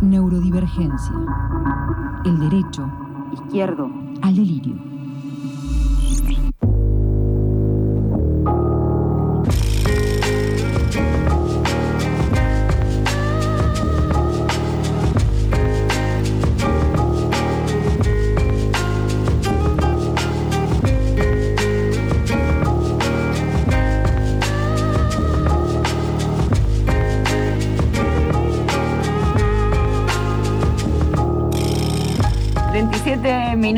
Neurodivergencia. El derecho Izquierdo. al delirio.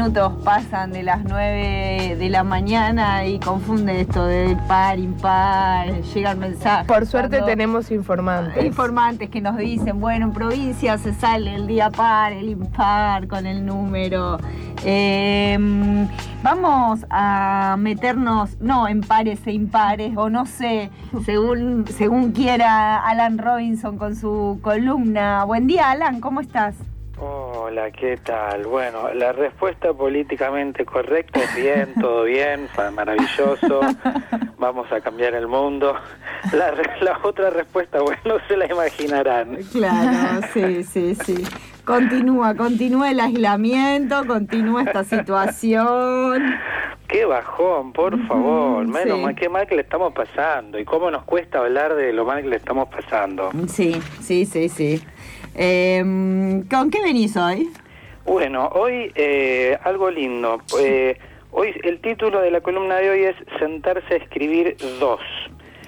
Minutos pasan de las 9 de la mañana y confunde esto del par, impar, llegan mensajes. Por suerte Cuando- tenemos informantes. informantes que nos dicen, bueno, en provincia se sale el día par, el impar con el número. Eh, vamos a meternos, no en pares e impares, o no sé, según, según quiera Alan Robinson con su columna. Buen día, Alan, ¿cómo estás? Hola, ¿qué tal? Bueno, la respuesta políticamente correcta es bien, todo bien, maravilloso, vamos a cambiar el mundo. La, la otra respuesta, bueno, se la imaginarán. Claro, sí, sí, sí. Continúa, continúa el aislamiento, continúa esta situación. Qué bajón, por favor, menos sí. mal, qué mal que le estamos pasando y cómo nos cuesta hablar de lo mal que le estamos pasando. Sí, sí, sí, sí. Eh, ¿Con qué venís hoy? Bueno, hoy eh, algo lindo. Eh, hoy el título de la columna de hoy es Sentarse a escribir dos.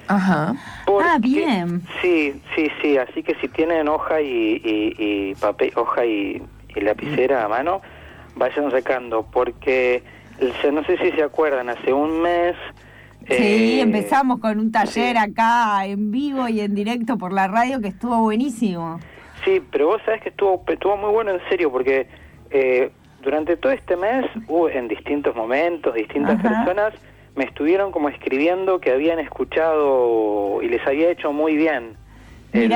Ajá. Porque- Ah, bien. Sí, sí, sí. Así que si tienen hoja y, y- y papel, hoja y, y lapicera a mano, vayan sacando, porque no sé si se acuerdan, hace un mes. Sí, eh, empezamos con un taller sí. acá en vivo y en directo por la radio que estuvo buenísimo. Sí, pero vos sabés que estuvo, estuvo muy bueno en serio, porque eh, durante todo este mes hubo en distintos momentos, distintas Ajá. personas me estuvieron como escribiendo que habían escuchado y les había hecho muy bien el,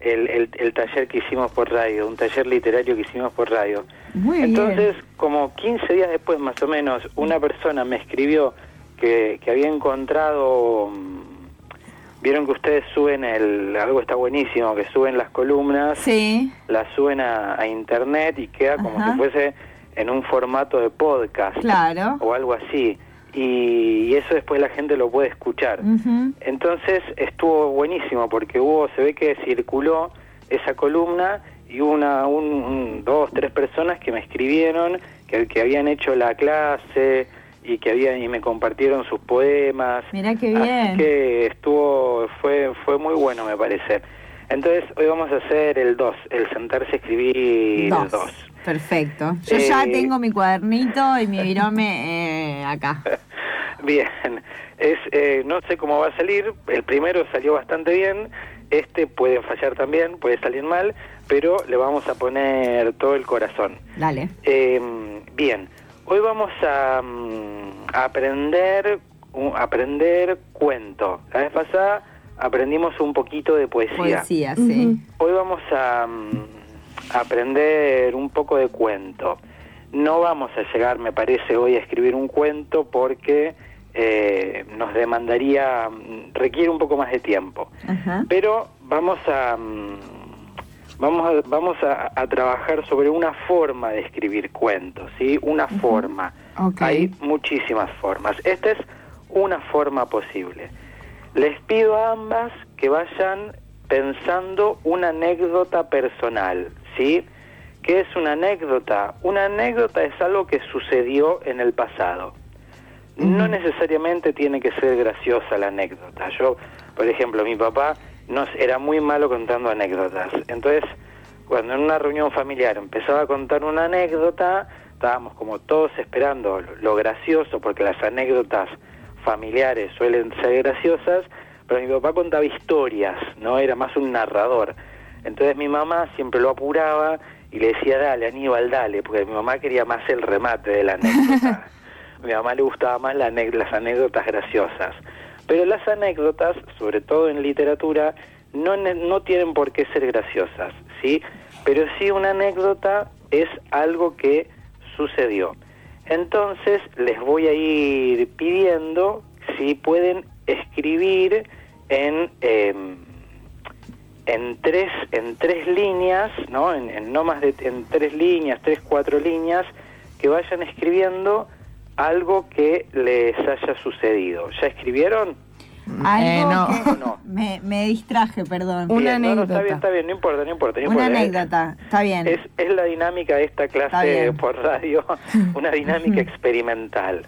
el, el- el taller que hicimos por radio, un taller literario que hicimos por radio. Muy Entonces, bien. como 15 días después más o menos, una persona me escribió que, que había encontrado... Vieron que ustedes suben el... Algo está buenísimo, que suben las columnas Sí, la suben a, a internet y queda como Ajá. si fuese en un formato de podcast claro. o algo así. Y, y eso después la gente lo puede escuchar. Entonces estuvo buenísimo porque hubo, se ve que circuló esa columna y hubo una, un, un- dos, tres personas que me escribieron que, que habían hecho la clase y que habían y me compartieron sus poemas. Mirá qué Así bien. que estuvo, fue, fue muy bueno me parece. Entonces hoy vamos a hacer el 2, el sentarse a escribir Dos. 2. Perfecto. Yo ya Eh, tengo mi cuadernito y mi virome eh, acá. Bien, es, eh, no sé cómo va a salir, el primero salió bastante bien, este puede fallar también, puede salir mal, pero le vamos a poner todo el corazón. Dale. Eh, bien, hoy vamos a, mm, a aprender, un- aprender cuento. La vez pasada aprendimos un poquito de poesía. Poesía, sí. Hoy vamos a, mm, a aprender un poco de cuento. No vamos a llegar, me parece, hoy a escribir un cuento porque eh, nos demandaría, mm, requiere un poco más de tiempo. Pero vamos a, vamos a, vamos a, a trabajar sobre una forma de escribir cuentos, ¿sí? Una forma. Hay muchísimas formas. Esta es una forma posible. Les pido a ambas que vayan pensando una anécdota personal, ¿sí? ¿Qué es una anécdota? Una anécdota es algo que sucedió en el pasado. No necesariamente tiene que ser graciosa la anécdota. Yo, por ejemplo, mi papá nos era muy malo contando anécdotas. Entonces, cuando en una reunión familiar empezaba a contar una anécdota, estábamos como todos esperando lo, gracioso, porque las anécdotas familiares suelen ser graciosas, pero mi papá contaba historias, no era más un narrador. Entonces mi mamá siempre lo apuraba y le decía, dale, Aníbal, dale, porque mi mamá quería más el remate de la anécdota. Mi mamá le gustaba más la las anécdotas graciosas. Pero las anécdotas, sobre todo en literatura, no, no tienen por qué ser graciosas, ¿sí? Pero sí una anécdota es algo que sucedió. Entonces les voy a ir pidiendo si pueden escribir en, em, en tres, en tres líneas, ¿no? En no más de en tres líneas, tres, cuatro líneas, que vayan escribiendo algo que les haya sucedido. ¿Ya escribieron? Algo Eh, no. que- No. Me, me distraje, perdón. Una Bien, no, no, anécdota. está bien, está bien, no importa, no importa. no Una importa. anécdota, está bien. Es, es la dinámica de esta clase por radio, una dinámica experimental.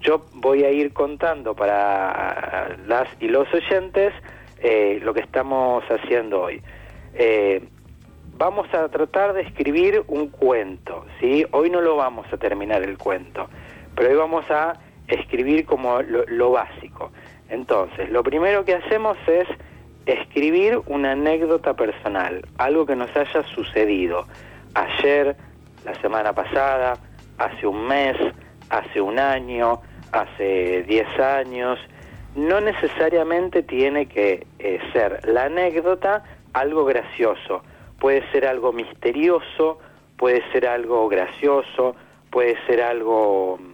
Yo voy a ir contando para las y los oyentes eh, lo que estamos haciendo hoy. Eh, vamos a tratar de escribir un cuento, ¿sí? Hoy no lo vamos a terminar el cuento, pero hoy vamos a escribir como lo, lo básico. Entonces, lo primero que hacemos es escribir una anécdota personal, algo que nos haya sucedido ayer, la semana pasada, hace un mes, hace un año, hace 10 años. No necesariamente tiene que eh, ser la anécdota algo gracioso, puede ser algo misterioso, puede ser algo gracioso, puede ser algo mm,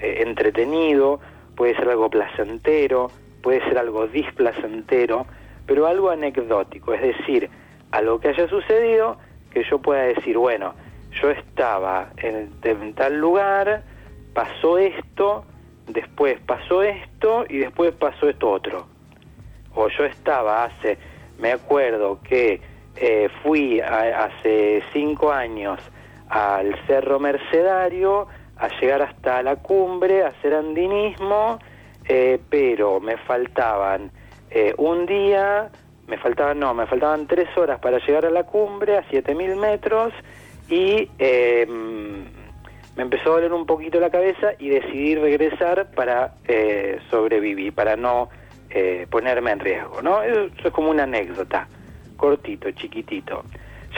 eh, entretenido, puede ser algo placentero, puede ser algo displacentero, pero algo anecdótico, es decir, algo que haya sucedido que yo pueda decir, bueno, yo estaba en, tal lugar, pasó esto, después pasó esto y después pasó esto otro. O yo estaba hace, me acuerdo que eh, fui a- hace cinco años al Cerro Mercedario a llegar hasta la cumbre, a hacer andinismo, eh, pero me faltaban eh, un día, me faltaban, no, me faltaban tres horas para llegar a la cumbre, a 7000 metros, y eh, me empezó a doler un poquito la cabeza y decidí regresar para eh, sobrevivir, para no eh, ponerme en riesgo, ¿no? Eso es como una anécdota, cortito, chiquitito.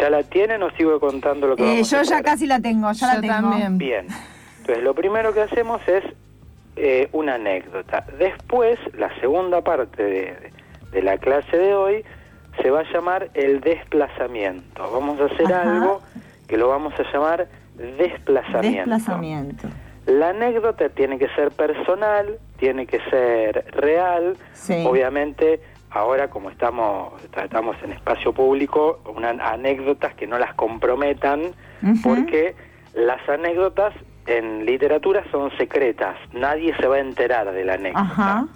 ¿Ya la tienen o sigo contando lo que Eh, vamos a yo ya casi la tengo, ya la tengo. también. Bien. Entonces, lo primero que hacemos es eh, una anécdota. Después, la segunda parte de, de la clase de hoy se va a llamar el desplazamiento. Vamos a hacer Ajá. algo que lo vamos a llamar desplazamiento. Desplazamiento. La anécdota tiene que ser personal, tiene que ser real. Sí. Obviamente, ahora como estamos estamos en espacio público, una, anécdotas que no las comprometan, porque las anécdotas en literatura son secretas, nadie se va a enterar de la anécdota. Ajá.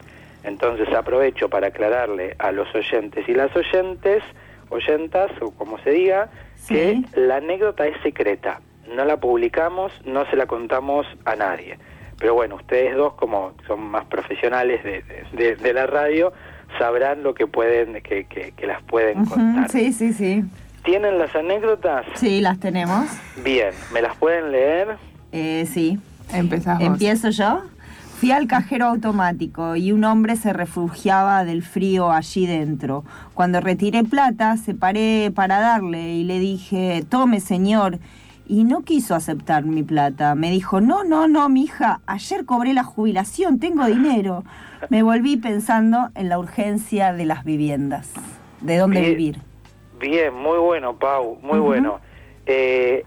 Entonces aprovecho para aclararle a los oyentes y las oyentes, oyentas o como se diga, Sí. que la anécdota es secreta. No la publicamos, no se la contamos a nadie. Pero bueno, ustedes dos, como son más profesionales de, de- de la radio, sabrán lo que pueden, que, que- que las pueden contar. Sí, sí, sí. ¿Tienen las anécdotas? Sí, las tenemos. Bien, ¿me las pueden leer? Eh, sí. Empezás vos. ¿Empiezo yo? Fui al cajero automático y un hombre se refugiaba del frío allí dentro. Cuando retiré plata, se paré para darle y le dije, tome señor. Y no quiso aceptar mi plata. Me dijo, no, no, no, mija, ayer cobré la jubilación, tengo dinero. Me volví pensando en la urgencia de las viviendas, de dónde Bien. vivir. Bien, muy bueno, Pau, muy bueno. Eh,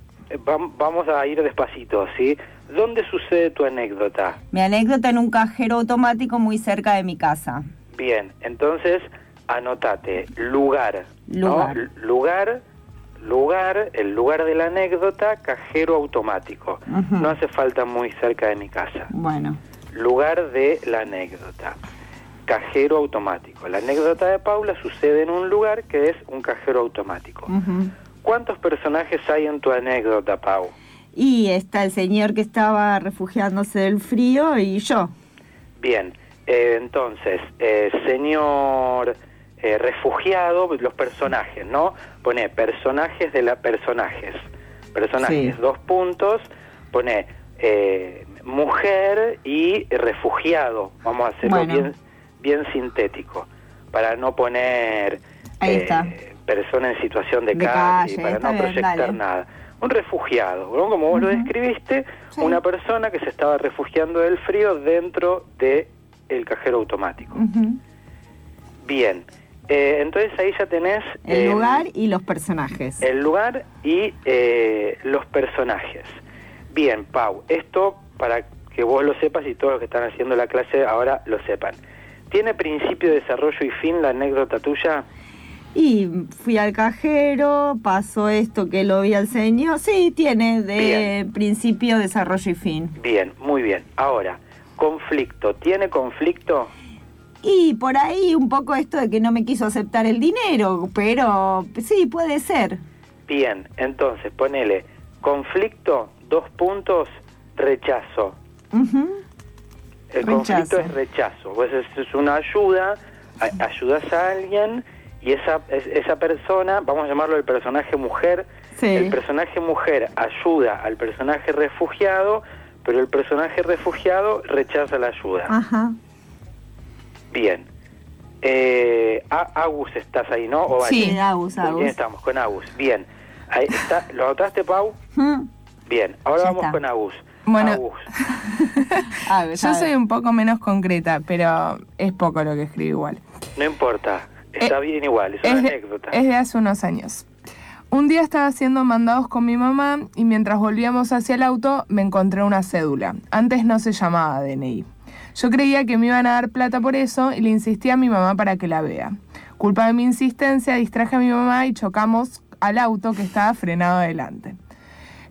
vamos a ir despacito, ¿sí? ¿Dónde sucede tu anécdota? Mi anécdota en un cajero automático muy cerca de mi casa. Bien, entonces anotate lugar. Lugar. Lugar, lugar, el lugar de la anécdota, cajero automático. No hace falta muy cerca de mi casa. Bueno, Lugar de la anécdota, cajero automático. La anécdota de Paula sucede en un lugar que es un cajero automático. ¿Cuántos personajes hay en tu anécdota, Pau? Y está el señor que estaba refugiándose del frío y yo. Bien, eh, entonces, eh, señor eh, refugiado, los personajes, ¿no? Pone personajes de la personajes. Personajes, Sí. dos puntos, pone eh, mujer y refugiado. Vamos a hacerlo Bueno. bien, bien sintético, para no poner Ahí eh, está. Persona en situación de, De calle, calle, para no bien, proyectar dale. nada. Un refugiado, ¿no? como vos lo describiste, Sí. una persona que se estaba refugiando del frío dentro de el cajero automático. Bien, eh, entonces ahí ya tenés El eh, lugar y los personajes. el lugar y eh, los personajes. Bien, Pau, esto para que vos lo sepas y todos los que están haciendo la clase ahora lo sepan. ¿Tiene principio, desarrollo y fin la anécdota tuya? Y fui al cajero, pasó esto que lo vi al señor. Sí, tiene de Bien. principio, desarrollo y fin. Bien, muy bien. Ahora, conflicto. ¿Tiene conflicto? Y por ahí un poco esto de que no me quiso aceptar el dinero, pero sí, puede ser. Bien, entonces ponele conflicto, dos puntos, rechazo. El Rechazo. conflicto es rechazo. Pues es, es una ayuda, a- ayudas a alguien y esa, es- esa persona, vamos a llamarlo el personaje mujer, Sí. el personaje mujer ayuda al personaje refugiado, pero el personaje refugiado rechaza la ayuda. Ajá. Bien. Eh, A- Agus, ¿estás ahí, no? ¿O Sí? Agus, ¿Con quién Agus. estamos? Con Agus. Bien. Ahí está. ¿Lo anotaste, Pau? Mm. Bien. Ahora Ya vamos está. con Agus. Bueno. Agus. A ver, Yo a soy un poco menos concreta, pero es poco lo que escribo igual. No importa. Está Eh, bien igual. Es Es una de, anécdota. es de hace unos años. Un día estaba haciendo mandados con mi mamá y mientras volvíamos hacia el auto me encontré una cédula. Antes no se llamaba DNI. Yo creía que me iban a dar plata por eso y le insistí a mi mamá para que la vea. Culpa de mi insistencia, distraje a mi mamá y chocamos al auto que estaba frenado adelante.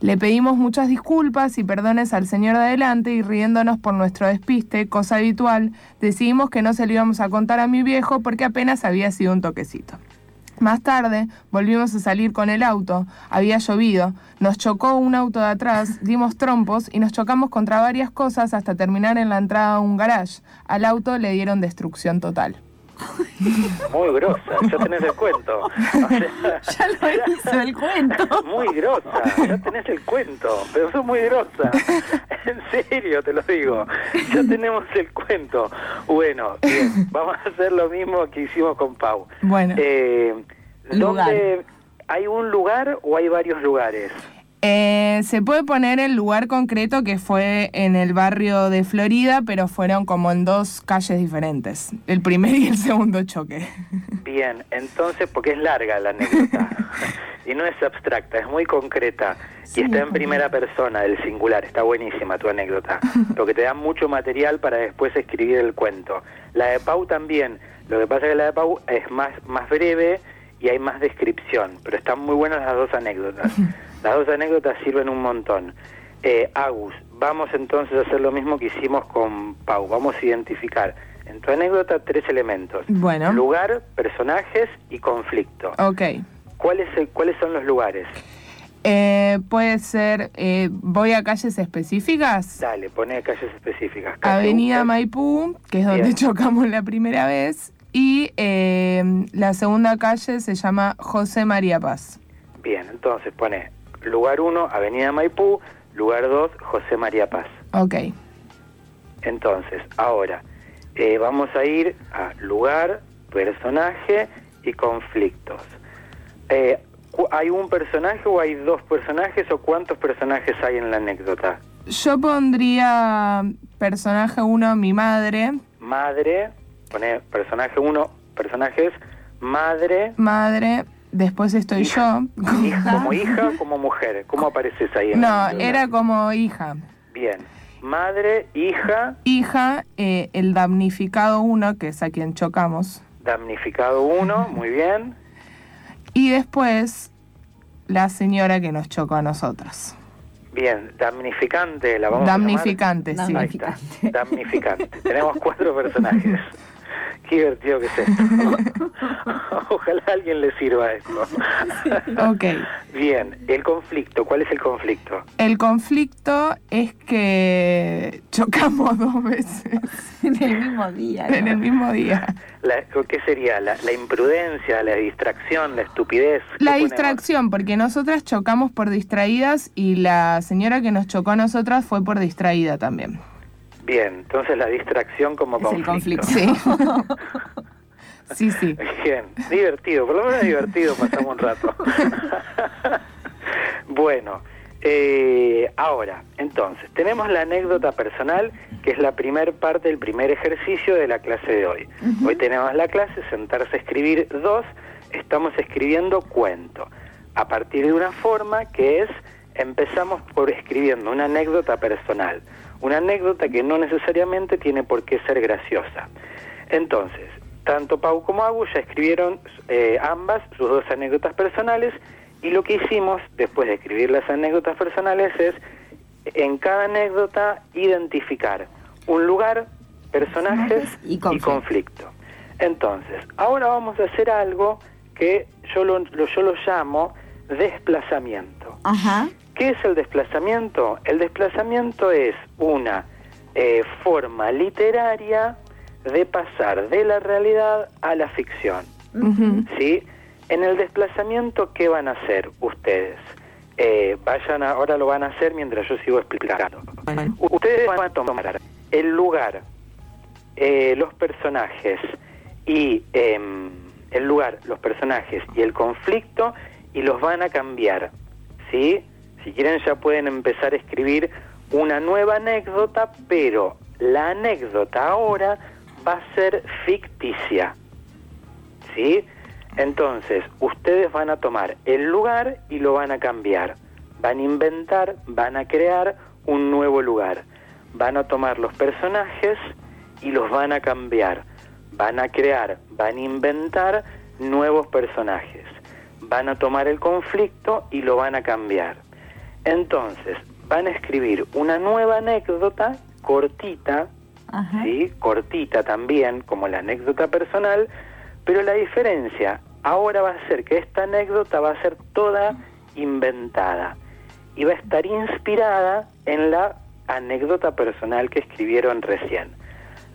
Le pedimos muchas disculpas y perdones al señor de adelante y riéndonos por nuestro despiste, cosa habitual, decidimos que no se lo íbamos a contar a mi viejo porque apenas había sido un toquecito. Más tarde volvimos a salir con el auto, había llovido, nos chocó un auto de atrás, dimos trompos y nos chocamos contra varias cosas hasta terminar en la entrada a un garage. Al auto le dieron destrucción total. Muy grosa. Ya tenés el cuento. O sea, Ya lo hizo el cuento. Muy grosa, ya tenés el cuento, pero sos muy grosa. En serio, te lo digo. Ya tenemos el cuento. Bueno, bien, vamos a hacer lo mismo que hicimos con Pau. Bueno. Eh, Lugar. ¿Dónde hay un lugar o hay varios lugares? Eh, se puede poner el lugar concreto que fue en el barrio de Florida, pero fueron como en dos calles diferentes. El primer y el segundo choque. Bien, entonces, porque es larga la anécdota y no es abstracta, es muy concreta y está en primera persona del singular, está buenísima tu anécdota, lo que te da mucho material para después escribir el cuento. La de Pau también, lo que pasa es que la de Pau es más, más breve y hay más descripción, pero están muy buenas las dos anécdotas. Las dos anécdotas sirven un montón. Eh, Agus, vamos entonces a hacer lo mismo que hicimos con Pau, vamos a identificar en tu anécdota tres elementos. Bueno. Lugar, personajes y conflicto. Ok. ¿Cuáles, ¿Cuáles son los lugares? Eh, puede ser, eh, voy a calles específicas. Dale, pone calles específicas. Avenida. Maipú, que es donde Bien. chocamos la primera vez. Y eh, la segunda calle se llama José María Paz. Bien, entonces pone lugar 1, Avenida Maipú, lugar 2, José María Paz. Ok. Entonces, ahora, eh, vamos a ir a lugar, personaje y conflictos. Eh, ¿Hay un personaje o hay dos personajes o cuántos personajes hay en la anécdota? Yo pondría personaje 1, mi madre, Madre, pone personaje 1, personajes, madre, madre, después estoy Hija. yo. hija, como hija, como mujer. ¿Cómo apareces ahí? en la No, era como hija. Bien. Madre, hija, Hija, eh, el damnificado 1, que es a quien chocamos. damnificado uno, muy bien. Y después la señora que nos chocó a nosotras. Bien, damnificante, la vamos Damnificante, sí. a llamar. Ahí está, damnificante. Tenemos cuatro personajes. Qué divertido que es esto. Ojalá a alguien le sirva esto. Ok. Bien, el conflicto, ¿cuál es el conflicto? El conflicto es que chocamos dos veces En el mismo día. ¿no? en el mismo día. La- ¿Qué sería? La, la imprudencia, la distracción, la estupidez? ¿Qué La ponemos? distracción, porque nosotras chocamos por distraídas y la señora que nos chocó a nosotras fue por distraída también. Bien, entonces la distracción como Es el conflicto. sí, sí. Bien, divertido, por lo menos divertido pasamos un rato. bueno, eh, ahora, entonces, tenemos la anécdota personal, que es la primer parte, el primer ejercicio de la clase de hoy. Hoy tenemos la clase, sentarse a escribir dos, estamos escribiendo cuento, a partir de una forma que es, empezamos por escribiendo una anécdota personal, una anécdota que no necesariamente tiene por qué ser graciosa. Entonces, tanto Pau como Agus ya escribieron eh, ambas sus dos anécdotas personales y lo que hicimos después de escribir las anécdotas personales es en cada anécdota identificar un lugar, personajes y conflicto. Entonces, ahora vamos a hacer algo que yo lo, lo- yo lo llamo desplazamiento. Ajá. ¿Qué es el desplazamiento? El desplazamiento es una eh, forma literaria de pasar de la realidad a la ficción. ¿sí? En el desplazamiento, ¿qué van a hacer ustedes? Eh, vayan a- ahora lo van a hacer mientras yo sigo explicando. Ustedes van a tomar el lugar, eh, los personajes y em, el lugar, los personajes y el conflicto y los van a cambiar, ¿sí? Si quieren ya pueden empezar a escribir una nueva anécdota, pero la anécdota ahora va a ser ficticia, ¿sí? Entonces, ustedes van a tomar el lugar y lo van a cambiar. Van a inventar, van a crear un nuevo lugar. Van a tomar los personajes y los van a cambiar. Van a crear, van a inventar nuevos personajes. Van a tomar el conflicto y lo van a cambiar. Entonces, van a escribir una nueva anécdota cortita, Ajá. ¿sí? cortita también, como la anécdota personal, pero la diferencia ahora va a ser que esta anécdota va a ser toda inventada y va a estar inspirada en la anécdota personal que escribieron recién.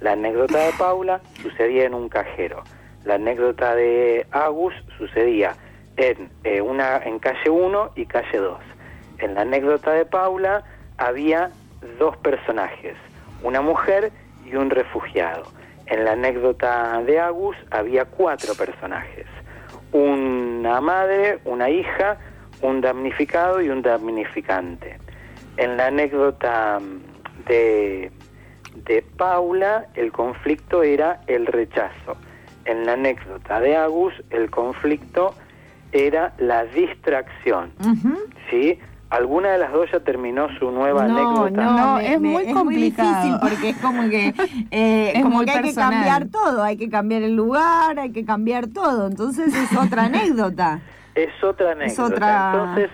La anécdota de Paula sucedía en un cajero. La anécdota de Agus sucedía en, eh, una, en calle 1 y calle 2. En la anécdota de Paula había dos personajes, una mujer y un refugiado. En la anécdota de Agus había cuatro personajes, una madre, una hija, un damnificado y un damnificante. En la anécdota mm, de, de Paula el conflicto era el rechazo. En la anécdota de Agus el conflicto era la distracción. ¿Sí? ¿Alguna de las dos ya terminó su nueva No, anécdota? No, me- es me- muy complicado. difícil porque es como que, eh, Es como que hay personal. que cambiar todo, hay que cambiar el lugar, hay que cambiar todo. Entonces es otra anécdota. Es otra anécdota. otra- Entonces,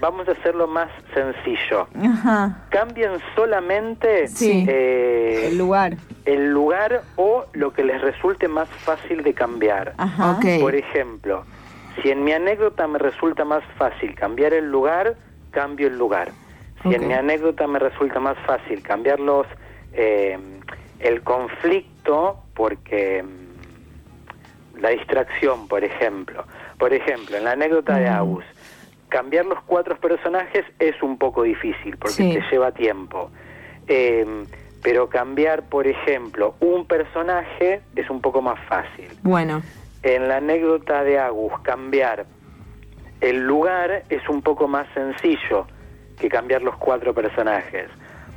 vamos a hacerlo más sencillo. Ajá. Cambien solamente Sí. eh, El lugar. el lugar o lo que les resulte más fácil de cambiar. Ajá. Por ejemplo, si en mi anécdota me resulta más fácil cambiar el lugar, cambio el lugar. Si en mi anécdota me resulta más fácil cambiar los, eh, el conflicto, porque mm, la distracción, por ejemplo. Por ejemplo, en la anécdota de Agus, cambiar los cuatro personajes es un poco difícil porque Sí. te lleva tiempo. Eh, pero cambiar, por ejemplo, un personaje es un poco más fácil. Bueno, En la anécdota de Agus, cambiar el lugar es un poco más sencillo que cambiar los cuatro personajes,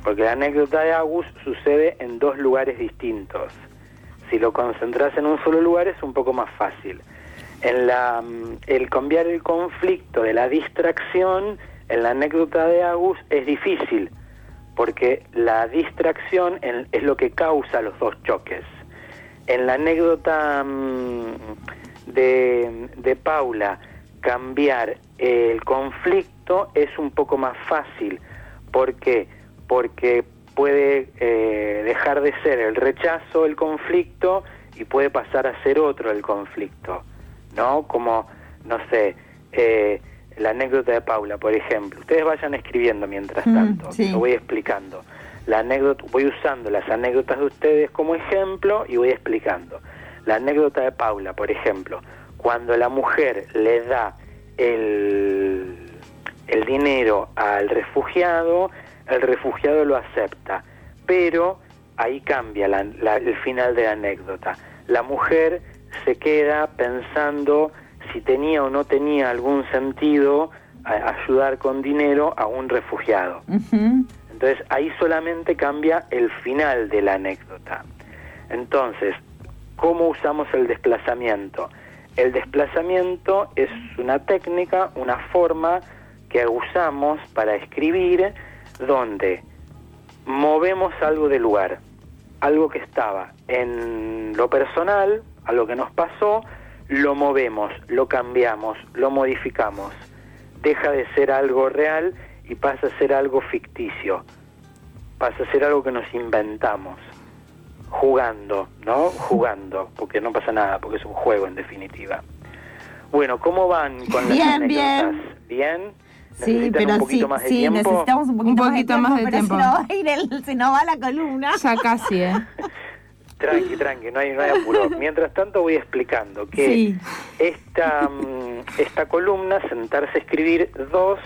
porque la anécdota de Agus sucede en dos lugares distintos. Si lo concentras en un solo lugar es un poco más fácil. En la, mm, el cambiar el conflicto de la distracción, en la anécdota de Agus es difícil, porque la distracción es lo que causa los dos choques. En la anécdota mm, de, de Paula, cambiar el conflicto es un poco más fácil. ¿Por qué? Porque puede eh, dejar de ser el rechazo el conflicto y puede pasar a ser otro el conflicto, ¿no? Como, no sé, eh, la anécdota de Paula, por ejemplo. Ustedes vayan escribiendo mientras Mm, tanto, sí. lo voy explicando. La anécdota, voy usando las anécdotas de ustedes como ejemplo y voy explicando. La anécdota de Paula, por ejemplo, cuando la mujer le da el, el dinero al refugiado, el refugiado lo acepta, pero ahí cambia la- la- el final de la anécdota. La mujer se queda pensando si tenía o no tenía algún sentido ayudar con dinero a un refugiado. Entonces ahí solamente cambia el final de la anécdota. Entonces, ¿cómo usamos el desplazamiento? El desplazamiento es una técnica, una forma que usamos para escribir donde movemos algo de lugar, algo que estaba en lo personal, a lo que nos pasó, lo movemos, lo cambiamos, lo modificamos. Deja de ser algo real y pasa a ser algo ficticio. Pasa a ser algo que nos inventamos. Jugando, ¿no? Jugando, porque no pasa nada, porque es un juego en definitiva. Bueno, ¿cómo van con las Bien, anécdotas? bien. ¿Bien? Sí, ¿Necesitan pero un poquito sí, más de sí, tiempo? necesitamos un poquito, Un poquito más más de de tiempo, tiempo. pero se nos va, a ir el- se nos va la columna. Ya casi, ¿eh? Tranqui, tranqui, no hay, no hay apuro. Mientras tanto voy explicando que Sí. esta, mm, esta columna, Sentarse a Escribir 2,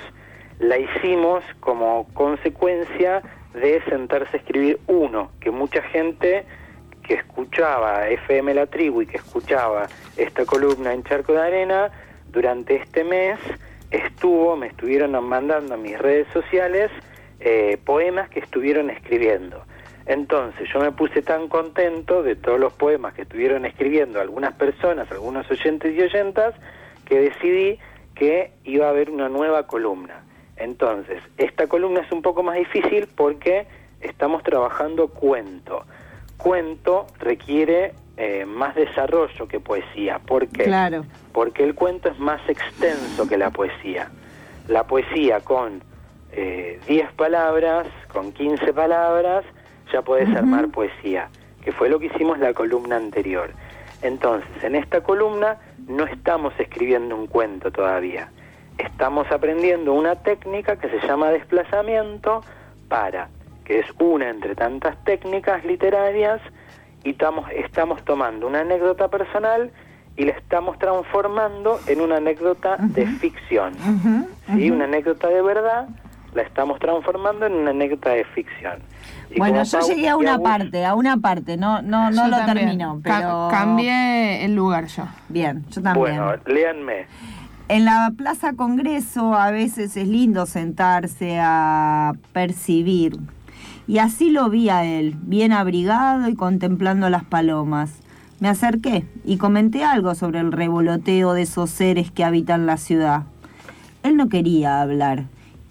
la hicimos como consecuencia de Sentarse a Escribir 1, que mucha gente que escuchaba FM La Tribu y que escuchaba esta columna en Charco de Arena, durante este mes estuvo, me estuvieron mandando a mis redes sociales eh, poemas que estuvieron escribiendo. Entonces yo me puse tan contento de todos los poemas que estuvieron escribiendo algunas personas, algunos oyentes y oyentas, que decidí que iba a haber una nueva columna. Entonces, esta columna es un poco más difícil porque estamos trabajando cuento. Cuento requiere eh, más desarrollo que poesía. ¿Por qué? Claro. Porque el cuento es más extenso que la poesía. La poesía con eh, 10 palabras, con 15 palabras, ya puedes armar poesía, que fue lo que hicimos la columna anterior. Entonces, en esta columna no estamos escribiendo un cuento todavía. Estamos aprendiendo una técnica que se llama desplazamiento para, que es una entre tantas técnicas literarias, y estamos, estamos tomando una anécdota personal y la estamos transformando en una anécdota de ficción. ¿sí? Una anécdota de verdad la estamos transformando en una anécdota de ficción. Y bueno, yo llegué a una parte, a una parte, no, no, no Yo lo también. termino, Ca- pero... cambié el lugar yo. Bien, yo también. Bueno, léanme. En la Plaza Congreso a veces es lindo sentarse a percibir. Y así lo vi a él, bien abrigado y contemplando las palomas. Me acerqué y comenté algo sobre el revoloteo de esos seres que habitan la ciudad. Él no quería hablar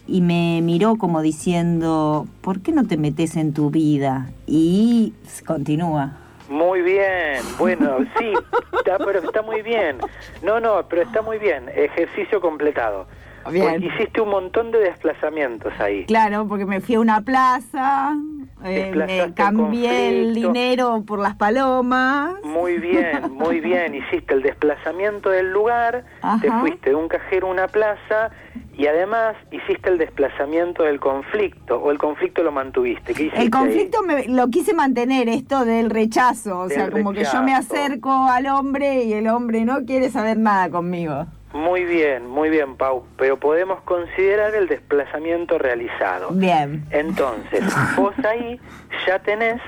y me miró como diciendo, ¿por qué no te metes en tu vida? Y continúa. Muy bien, bueno, sí, está, pero está muy bien. No, no, pero está muy bien. Ejercicio completado. Bien. Hiciste un montón de desplazamientos ahí. Claro, porque me fui a una plaza, eh, me cambié el dinero por las palomas. Muy bien, muy bien. Hiciste el desplazamiento del lugar, te fuiste de un cajero a una plaza y además hiciste el desplazamiento del conflicto o el conflicto lo mantuviste. ¿Qué hiciste El conflicto me, lo quise mantener, esto del rechazo, o Del sea, como que yo me acerco al hombre y el hombre no quiere saber nada conmigo. Muy bien, muy bien, Pau. Pero podemos considerar el desplazamiento realizado. Bien. Entonces, vos ahí ya tenés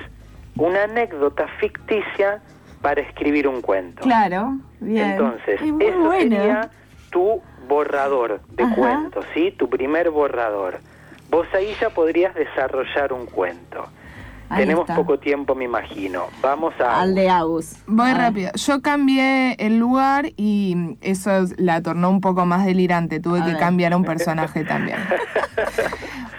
una anécdota ficticia para escribir un cuento. Claro, bien. Entonces, eso bueno. sería tu borrador de Ajá. cuentos, ¿sí? Tu primer borrador. Vos ahí ya podrías desarrollar un cuento. Ahí Tenemos está. poco tiempo, me imagino. Vamos a... Al de Agus. Voy rápido. Yo cambié el lugar y eso la tornó un poco más delirante. Tuve A que ver. cambiar a un personaje también.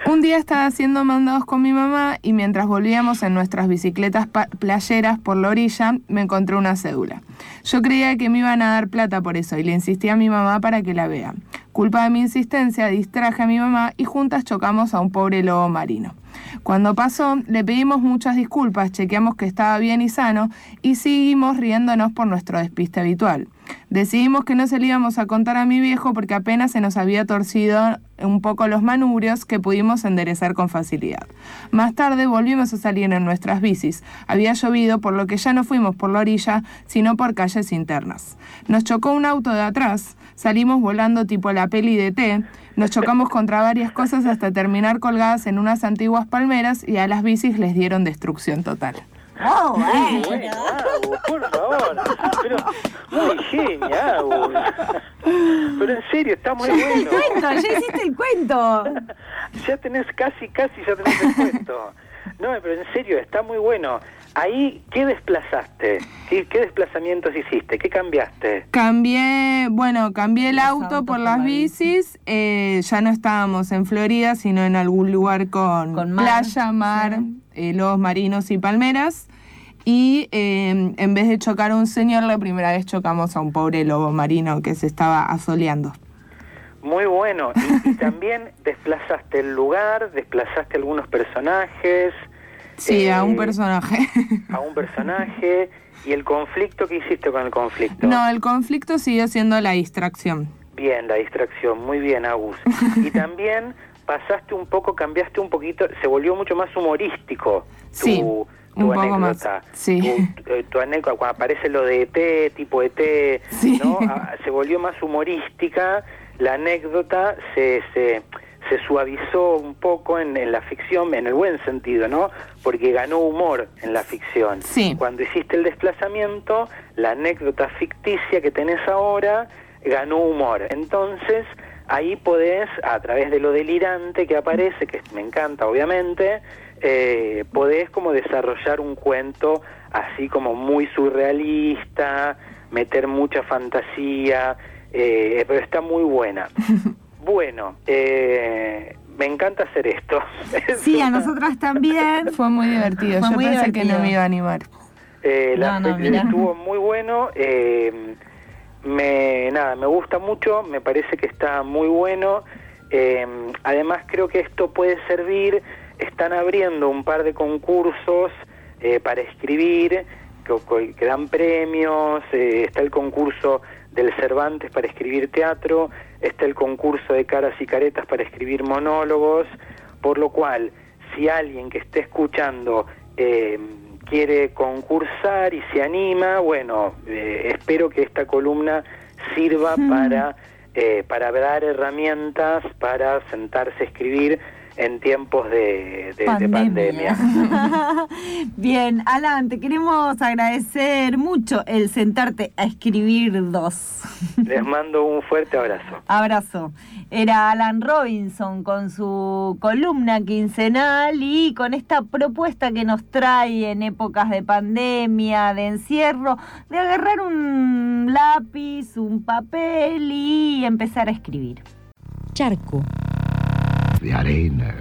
Un día estaba haciendo mandados con mi mamá y mientras volvíamos en nuestras bicicletas playeras por la orilla, me encontré una cédula. Yo creía que me iban a dar plata por eso y le insistí a mi mamá para que la vea. Culpa de mi insistencia, distraje a mi mamá y juntas chocamos a un pobre lobo marino. Cuando pasó, le pedimos muchas disculpas, chequeamos que estaba bien y sano y seguimos riéndonos por nuestro despiste habitual. Decidimos que no se le íbamos a contar a mi viejo porque apenas se nos había torcido un poco los manubrios que pudimos enderezar con facilidad. Más tarde volvimos a salir en nuestras bicis. Había llovido, por lo que ya no fuimos por la orilla, sino por calles internas. Nos chocó un auto de atrás, salimos volando tipo la peli de T, nos chocamos contra varias cosas hasta terminar colgadas en unas antiguas palmeras y a las bicis les dieron destrucción total. Oh, bueno. por favor. Pero muy genia, Agus. Pero en serio, está muy bueno. El cuento, ya hiciste el cuento. Ya tenés casi, casi ya tenés el cuento. No, pero en serio, está muy bueno. Ahí, ¿qué desplazaste? ¿Qué, qué desplazamientos hiciste? ¿Qué cambiaste? Cambié, bueno, cambié el auto por las la bicis. eh, ya no estábamos en Florida, sino en algún lugar con, Con mar, playa, mar, eh, lobos marinos y palmeras. Y eh, en vez de chocar a un señor, la primera vez chocamos a un pobre lobo marino que se estaba asoleando. Muy bueno. Y, y también desplazaste el lugar, desplazaste algunos personajes. Sí, a un eh, personaje. A un personaje. ¿Y el conflicto qué hiciste con el conflicto? No, el conflicto siguió siendo la distracción. Bien, la distracción, muy bien, Agus. Y también pasaste un poco, cambiaste un poquito, se volvió mucho más humorístico tu, Sí, tu un poco más, anécdota. sí. Tu, eh, tu anécdota, cuando aparece lo de ET, tipo ET, Sí. ¿no? Ah, se volvió más humorística, la anécdota se, se, se suavizó un poco en, en la ficción, en el buen sentido, ¿no? Porque ganó humor en la ficción. Sí. Cuando hiciste el desplazamiento, la anécdota ficticia que tenés ahora ganó humor. Entonces, ahí podés, a través de lo delirante que aparece, que me encanta obviamente, eh, podés como desarrollar un cuento así como muy surrealista, meter mucha fantasía, eh, pero está muy buena. Bueno, eh, me encanta hacer esto. Es Sí, a nosotras también. Fue muy divertido. Fue Yo muy pensé que no me iba a animar. Eh, la No, no, estuvo muy bueno. eh, me nada, me gusta mucho. Me parece que está muy bueno. eh, además creo que esto puede servir. Están abriendo un par de concursos eh, para escribir que, que dan premios. eh, está el concurso del Cervantes para escribir teatro. Está el concurso de caras y caretas para escribir monólogos. Por lo cual, si alguien que esté escuchando eh, quiere concursar y se anima, bueno, eh, espero que esta columna sirva para, eh, para dar herramientas para sentarse a escribir en tiempos de, de- de pandemia. Bien, Alan, te queremos agradecer mucho el sentarte a escribir dos. Les mando un fuerte abrazo. Abrazo. Era Alan Robinson con su columna quincenal y con esta propuesta que nos trae en épocas de pandemia, de encierro, de agarrar un lápiz, un papel y empezar a escribir. Charco. De arena.